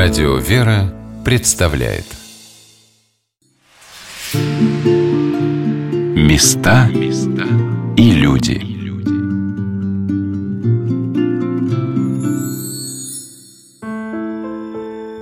Радио «Вера» представляет Места и люди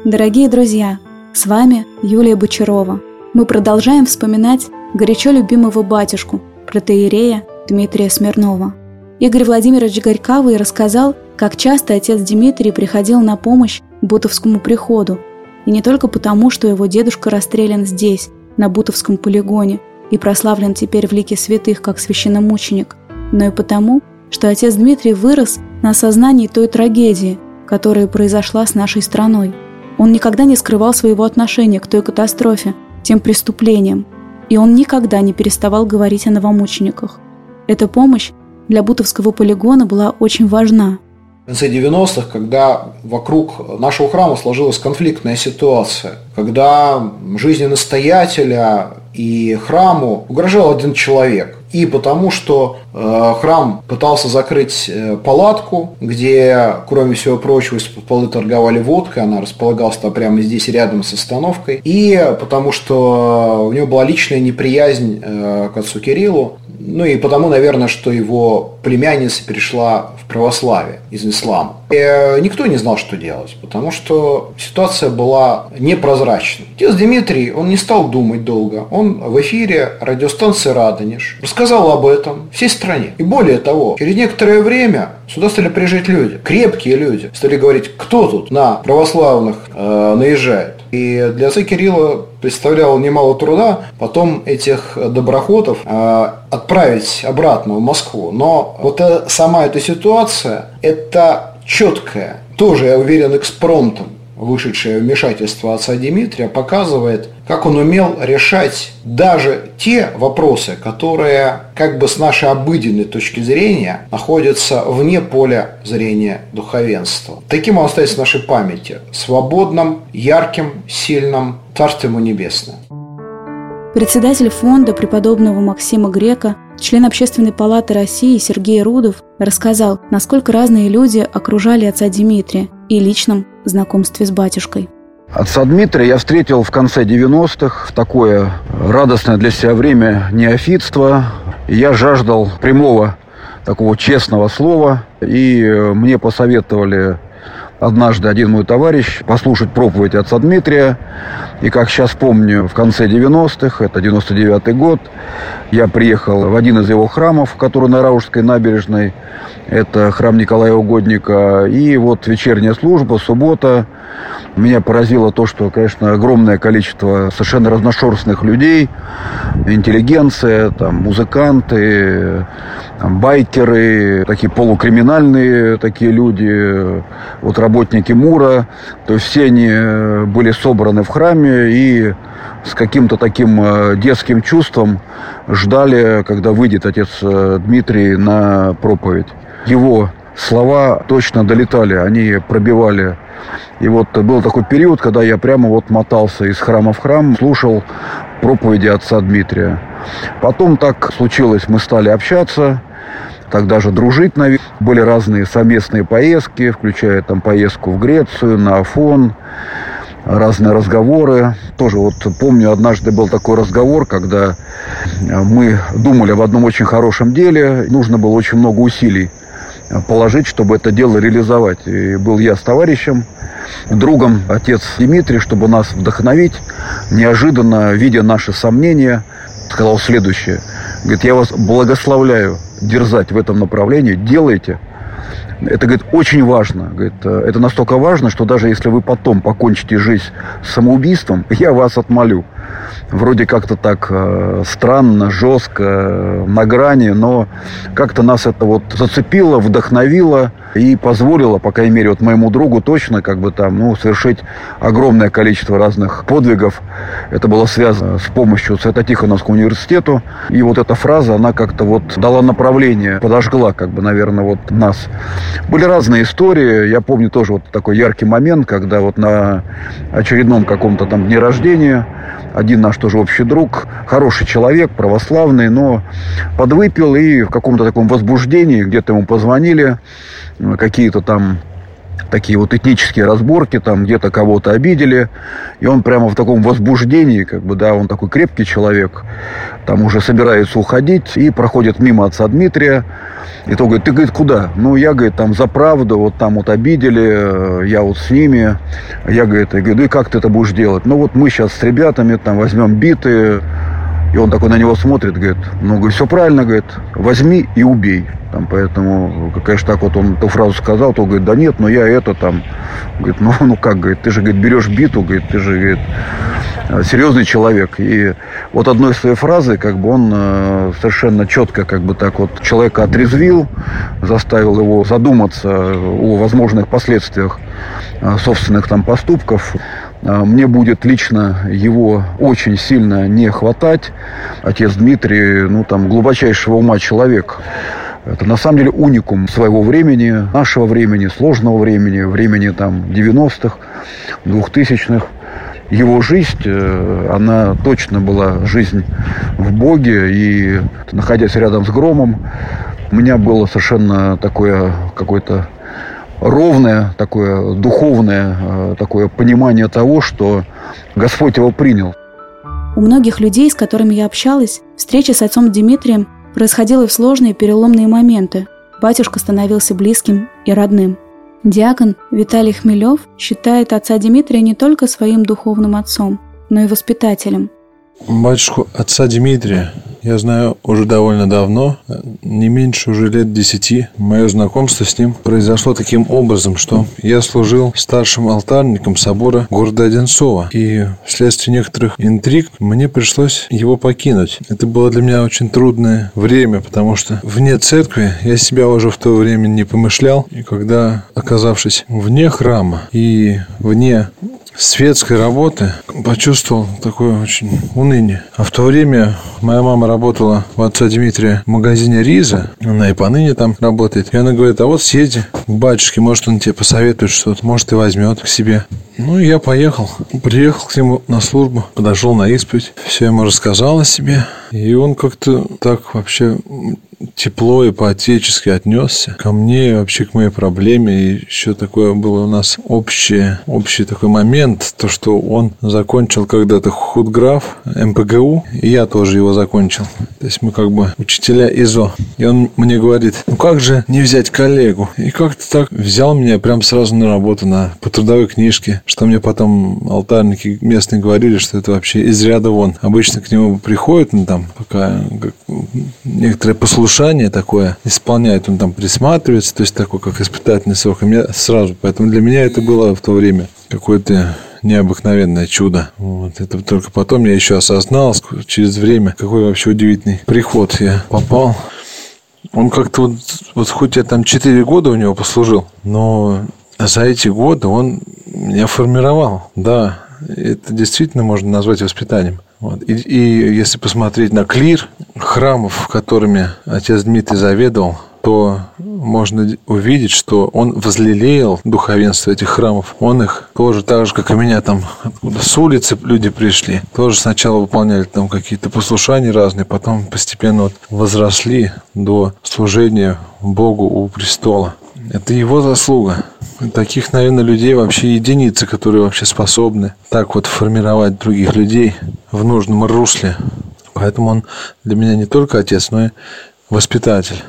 Дорогие друзья, с вами Юлия Бочарова. Мы продолжаем вспоминать горячо любимого батюшку, протеерея Дмитрия Смирнова. Игорь Владимирович Горьковый рассказал, как часто отец Дмитрий приходил на помощь Бутовскому приходу. И не только потому, что его дедушка расстрелян здесь, на Бутовском полигоне, и прославлен теперь в лике святых как священномученик, но и потому, что отец Дмитрий вырос на осознании той трагедии, которая произошла с нашей страной. Он никогда не скрывал своего отношения к той катастрофе, тем преступлениям, и он никогда не переставал говорить о новомучениках. Эта помощь для Бутовского полигона была очень важна – конце 90-х, когда вокруг нашего храма сложилась конфликтная ситуация, когда жизни настоятеля и храму угрожал один человек. И потому, что э, храм пытался закрыть э, палатку, где, кроме всего прочего, из-под полы торговали водкой, она располагалась там прямо здесь рядом с остановкой. И потому, что у него была личная неприязнь э, к отцу Кириллу, ну и потому, наверное, что его племянница перешла в православие из ислама. И э, никто не знал, что делать, потому что ситуация была непрозрачной. Отец Дмитрий, он не стал думать долго. Он в эфире радиостанции «Радонеж» рассказал об этом всей стране. И более того, через некоторое время сюда стали приезжать люди, крепкие люди. Стали говорить, кто тут на православных э, наезжает. И для отца Кирилла представляло немало труда потом этих доброходов э, отправить обратно в Москву. Но вот э, сама эта ситуация, это четкое, тоже, я уверен, экспромтом вышедшее вмешательство отца Дмитрия показывает, как он умел решать даже те вопросы, которые как бы с нашей обыденной точки зрения находятся вне поля зрения духовенства. Таким он остается в нашей памяти, свободным, ярким, сильным, Царство ему небесное. Председатель фонда преподобного Максима Грека, член Общественной палаты России Сергей Рудов рассказал, насколько разные люди окружали отца Дмитрия и личном знакомстве с батюшкой. Отца Дмитрия я встретил в конце 90-х в такое радостное для себя время неофитства. Я жаждал прямого такого честного слова, и мне посоветовали однажды один мой товарищ послушать проповедь отца Дмитрия. И как сейчас помню, в конце 90-х, это 99-й год, я приехал в один из его храмов, который на Раушской набережной. Это храм Николая Угодника. И вот вечерняя служба, суббота. Меня поразило то, что, конечно, огромное количество совершенно разношерстных людей, интеллигенция, там, музыканты, там, байкеры, такие полукриминальные такие люди, вот работники МУРа. То есть все они э, были собраны в храме и с каким-то таким э, детским чувством ждали, когда выйдет отец э, Дмитрий на проповедь. Его слова точно долетали, они пробивали. И вот был такой период, когда я прямо вот мотался из храма в храм, слушал проповеди отца Дмитрия. Потом так случилось, мы стали общаться, тогда же дружить, наверное. Были разные совместные поездки, включая там поездку в Грецию, на Афон, разные разговоры. Тоже вот помню, однажды был такой разговор, когда мы думали об одном очень хорошем деле, нужно было очень много усилий положить, чтобы это дело реализовать. И был я с товарищем, другом, отец Дмитрий, чтобы нас вдохновить, неожиданно, видя наши сомнения, сказал следующее. Говорит, я вас благословляю дерзать в этом направлении, делайте. Это, говорит, очень важно. Говорит, это настолько важно, что даже если вы потом покончите жизнь самоубийством, я вас отмолю вроде как-то так э, странно, жестко, на грани, но как-то нас это вот зацепило, вдохновило и позволило, по крайней мере, вот моему другу точно как бы там, ну, совершить огромное количество разных подвигов. Это было связано с помощью Свято-Тихоновскому университету. И вот эта фраза, она как-то вот дала направление, подожгла как бы, наверное, вот нас. Были разные истории. Я помню тоже вот такой яркий момент, когда вот на очередном каком-то там дне рождения один наш тоже общий друг, хороший человек, православный, но подвыпил и в каком-то таком возбуждении где-то ему позвонили, какие-то там такие вот этнические разборки, там где-то кого-то обидели, и он прямо в таком возбуждении, как бы, да, он такой крепкий человек, там уже собирается уходить, и проходит мимо отца Дмитрия, и то говорит, ты, говорит, куда? Ну, я, говорит, там за правду, вот там вот обидели, э, я вот с ними, я, говорит, я говорю, ну и как ты это будешь делать? Ну, вот мы сейчас с ребятами там возьмем биты, и он такой на него смотрит, говорит, ну, все правильно, говорит, возьми и убей. Там, поэтому, конечно, так вот он эту фразу сказал, то говорит, да нет, но я это там, говорит, ну, ну как, говорит, ты же, говорит, берешь биту, говорит, ты же, говорит, серьезный человек. И вот одной своей фразы, как бы он э, совершенно четко, как бы так вот человека отрезвил, заставил его задуматься о возможных последствиях э, собственных там поступков. Э, мне будет лично его очень сильно не хватать. Отец Дмитрий, ну там, глубочайшего ума человек. Это на самом деле уникум своего времени, нашего времени, сложного времени, времени там 90-х, 2000-х. Его жизнь, э, она точно была жизнь в Боге, и находясь рядом с громом, у меня было совершенно такое какое-то ровное, такое духовное, э, такое понимание того, что Господь его принял. У многих людей, с которыми я общалась, встреча с отцом Дмитрием происходила в сложные переломные моменты. Батюшка становился близким и родным. Диакон Виталий Хмелев считает отца Дмитрия не только своим духовным отцом, но и воспитателем – Батюшку отца Дмитрия я знаю уже довольно давно, не меньше уже лет десяти. Мое знакомство с ним произошло таким образом, что я служил старшим алтарником собора города Одинцова. И вследствие некоторых интриг мне пришлось его покинуть. Это было для меня очень трудное время, потому что вне церкви я себя уже в то время не помышлял. И когда, оказавшись вне храма и вне светской работы почувствовал такое очень уныние. А в то время моя мама работала у отца Дмитрия в магазине Риза. Она и поныне там работает. И она говорит, а вот съезди к батюшке, может он тебе посоветует что-то, может и возьмет к себе. Ну, я поехал. Приехал к нему на службу, подошел на исповедь, все ему рассказал о себе. И он как-то так вообще тепло и по-отечески отнесся ко мне и вообще к моей проблеме. И еще такое было у нас общее, общий такой момент, то, что он закончил когда-то худграф МПГУ, и я тоже его закончил. То есть мы как бы учителя ИЗО. И он мне говорит, ну как же не взять коллегу? И как-то так взял меня прям сразу на работу на, по трудовой книжке, что мне потом алтарники местные говорили, что это вообще из ряда вон. Обычно к нему приходят, ну там, пока как, некоторые послушания послушание такое исполняет, он там присматривается, то есть такой, как испытательный срок. И мне сразу, поэтому для меня это было в то время какое-то необыкновенное чудо. Вот. Это только потом я еще осознал через время, какой вообще удивительный приход я попал. Он как-то вот, вот хоть я там 4 года у него послужил, но за эти годы он меня формировал. Да, это действительно можно назвать воспитанием. Вот. И, и если посмотреть на клир храмов, которыми отец Дмитрий заведовал, то можно увидеть, что он возлелеял духовенство этих храмов. Он их тоже так же, как и меня, там откуда с улицы люди пришли, тоже сначала выполняли там какие-то послушания разные, потом постепенно вот возросли до служения Богу у престола. Это его заслуга. Таких, наверное, людей вообще единицы, которые вообще способны так вот формировать других людей в нужном русле. Поэтому он для меня не только отец, но и воспитатель.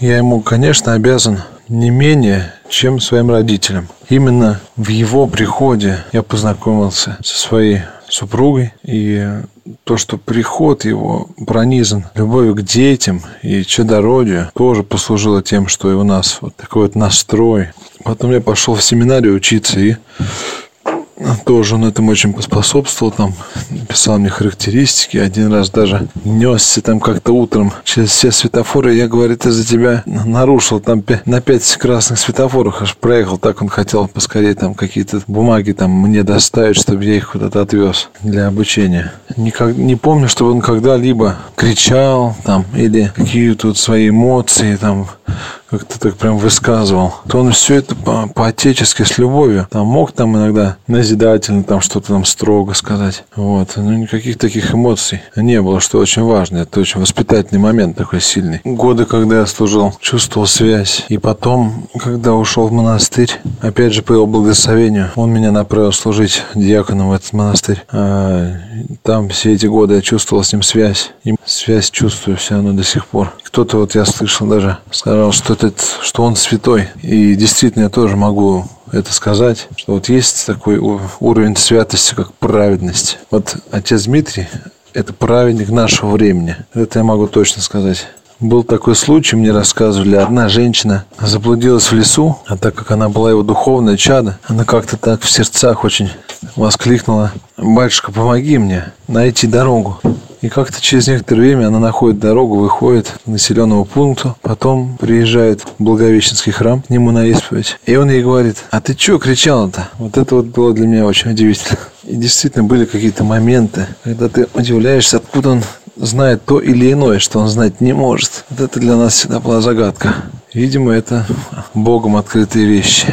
Я ему, конечно, обязан не менее, чем своим родителям. Именно в его приходе я познакомился со своей супругой. И то, что приход его пронизан любовью к детям и чадородию, тоже послужило тем, что и у нас вот такой вот настрой. Потом я пошел в семинарию учиться и тоже он этому очень поспособствовал, там писал мне характеристики, один раз даже несся там как-то утром через все светофоры, я, говорит, из-за тебя нарушил там на пять красных светофорах, аж проехал, так он хотел поскорее там какие-то бумаги там мне доставить, чтобы я их куда-то отвез для обучения. Никак, не помню, чтобы он когда-либо кричал там или какие-то вот свои эмоции там как-то так прям высказывал, то он все это по- по-отечески, с любовью. Там мог там иногда назидательно там что-то там строго сказать. Вот. Но никаких таких эмоций не было, что очень важно. Это очень воспитательный момент такой сильный. Годы, когда я служил, чувствовал связь. И потом, когда ушел в монастырь, опять же по его благословению, он меня направил служить диаконом в этот монастырь. А, там все эти годы я чувствовал с ним связь. И связь чувствую все равно до сих пор. Кто-то вот я слышал даже, сказал, что, этот, что он святой. И действительно я тоже могу это сказать, что вот есть такой уровень святости, как праведность. Вот отец Дмитрий – это праведник нашего времени. Это я могу точно сказать. Был такой случай, мне рассказывали, одна женщина заблудилась в лесу, а так как она была его духовная чада, она как-то так в сердцах очень воскликнула, «Батюшка, помоги мне найти дорогу». И как-то через некоторое время она находит дорогу, выходит к населенному пункту, потом приезжает в Благовещенский храм к нему на исповедь. И он ей говорит, а ты что кричала-то? Вот это вот было для меня очень удивительно. И действительно были какие-то моменты, когда ты удивляешься, откуда он знает то или иное, что он знать не может. Вот это для нас всегда была загадка. Видимо, это Богом открытые вещи.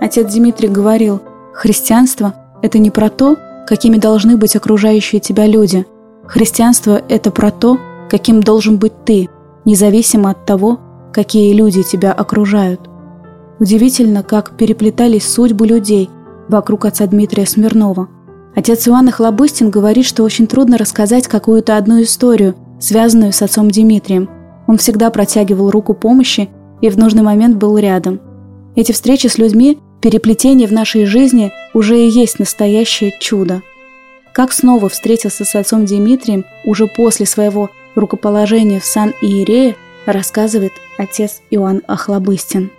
Отец Дмитрий говорил, христианство – это не про то, какими должны быть окружающие тебя люди. Христианство – это про то, каким должен быть ты, независимо от того, какие люди тебя окружают. Удивительно, как переплетались судьбы людей вокруг отца Дмитрия Смирнова. Отец Иоанн Хлобыстин говорит, что очень трудно рассказать какую-то одну историю, связанную с отцом Дмитрием. Он всегда протягивал руку помощи и в нужный момент был рядом. Эти встречи с людьми, переплетение в нашей жизни уже и есть настоящее чудо. Как снова встретился с отцом Дмитрием уже после своего рукоположения в сан Иерея, рассказывает отец Иоанн Охлобыстин.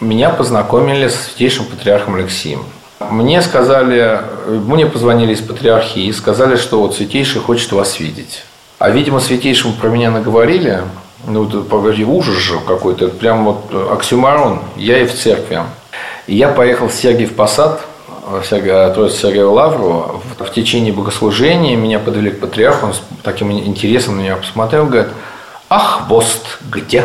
Меня познакомили с святейшим патриархом Алексеем. Мне сказали, мне позвонили из патриархии и сказали, что вот святейший хочет вас видеть. А, видимо, святейшему про меня наговорили, ну, погоди, ужас же какой-то, прям вот оксюмарон, я и в церкви. Я поехал в Сергиев Посад, в Троице Сергея Лавру, в, в течение богослужения меня подвели к патриарху, он с таким интересом на меня посмотрел, говорит, ах, Бост, где?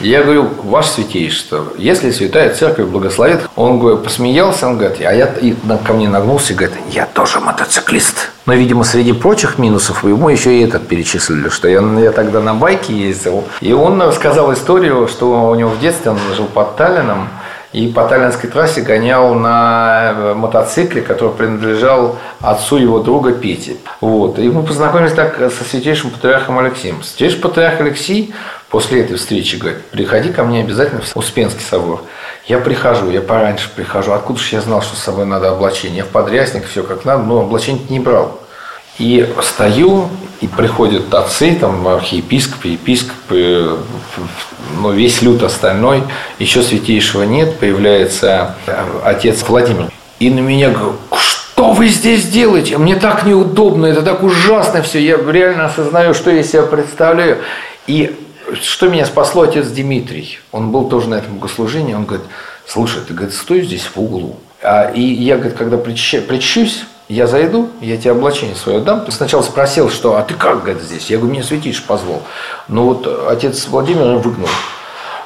Я говорю, ваше святейшество, если святая церковь благословит, он говорит, посмеялся, он говорит, а я и ко мне нагнулся и говорит, я тоже мотоциклист. Но, видимо, среди прочих минусов ему еще и этот перечислили, что я, я тогда на байке ездил. И он рассказал историю, что у него в детстве он жил под Таллином, и по Таллинской трассе гонял на э, мотоцикле, который принадлежал отцу его друга Пети. Вот. И мы познакомились так со святейшим патриархом Алексеем. Святейший патриарх Алексей после этой встречи говорит, приходи ко мне обязательно в Успенский собор. Я прихожу, я пораньше прихожу. Откуда же я знал, что с собой надо облачение? Я в подрясник, все как надо, но облачение не брал. И стою, и приходят отцы, там, архиепископы, епископы, ну, весь люд остальной, еще святейшего нет, появляется отец Владимир. И на меня говорят, что вы здесь делаете? Мне так неудобно, это так ужасно все, я реально осознаю, что я себя представляю. И что меня спасло отец Дмитрий? Он был тоже на этом богослужении, он говорит, слушай, ты, говорит, стой здесь в углу. А, и я, говорит, когда причащусь, я зайду, я тебе облачение свое дам. Ты сначала спросил, что, а ты как, говорит, здесь? Я говорю, мне святейший позвал. Но вот отец Владимир выгнал.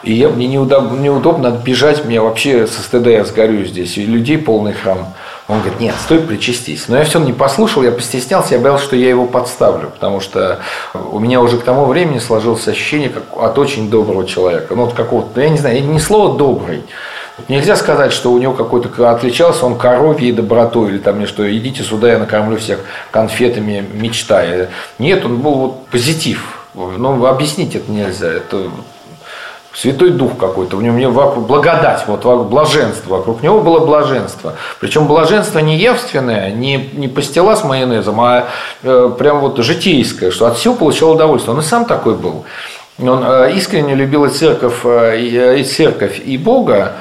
И я, мне неудобно, неудобно бежать, мне вообще со стыда я сгорю здесь. И людей полный храм. Он говорит, нет, стой, причастись. Но я все не послушал, я постеснялся, я боялся, что я его подставлю, потому что у меня уже к тому времени сложилось ощущение как от очень доброго человека. Ну, вот какого-то, я не знаю, не слово «добрый», Нельзя сказать, что у него какой-то отличался он коровьей добротой, или там мне что, идите сюда, я накормлю всех конфетами, мечтая. Нет, он был вот позитив. Ну, объяснить это нельзя. Это Святой Дух какой-то, у него благодать, вот блаженство, вокруг него было блаженство. Причем блаженство не явственное, не, не пастила с майонезом, а э, прям вот житейское, что от всего получал удовольствие. Он и сам такой был. Он э, искренне любил и церковь, э, и, и церковь, и Бога.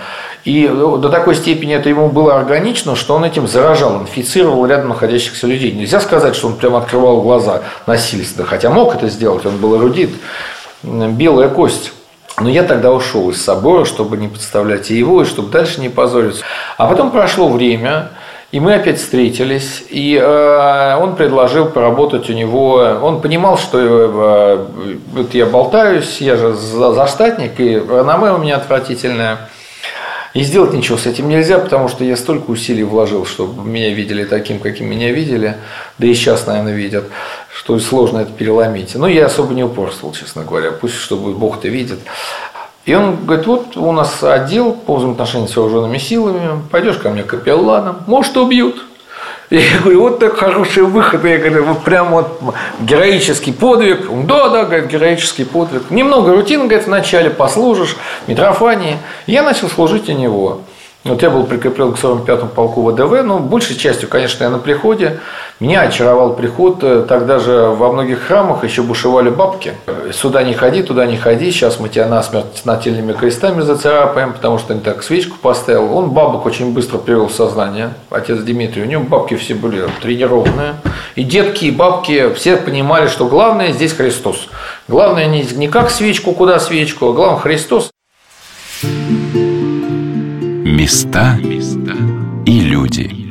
И ну, до такой степени это ему было органично, что он этим заражал, инфицировал рядом находящихся людей. Нельзя сказать, что он прям открывал глаза насильственно, хотя мог это сделать, он был эрудит, белая кость. Но я тогда ушел из собора, чтобы не подставлять и его, и чтобы дальше не позориться. А потом прошло время, И мы опять встретились, и э, он предложил поработать у него. Он понимал, что э, вот я болтаюсь, я же заштатник, и реноме у меня отвратительное. И сделать ничего с этим нельзя, потому что я столько усилий вложил, чтобы меня видели таким, каким меня видели, да и сейчас, наверное, видят, что сложно это переломить. Но я особо не упорствовал, честно говоря. Пусть, чтобы Бог-то видит. И он говорит, вот у нас отдел по взаимоотношениям с вооруженными силами, пойдешь ко мне капелланом, может, убьют. Я говорю, вот так хороший выход. Я говорю, вот прям вот героический подвиг. Да, да, говорит, героический подвиг. Немного рутины, говорит, вначале послужишь, Митрофании. Я начал служить у него. Вот я был прикреплен к 45-му полку ВДВ, но большей частью, конечно, я на приходе. Меня очаровал приход. Тогда же во многих храмах еще бушевали бабки. Сюда не ходи, туда не ходи. Сейчас мы тебя насмерть нательными крестами зацарапаем, потому что не так свечку поставил. Он бабок очень быстро привел в сознание, отец Дмитрий. У него бабки все были тренированные. И детки, и бабки все понимали, что главное здесь Христос. Главное не как свечку, куда свечку, а главное Христос. Места и люди.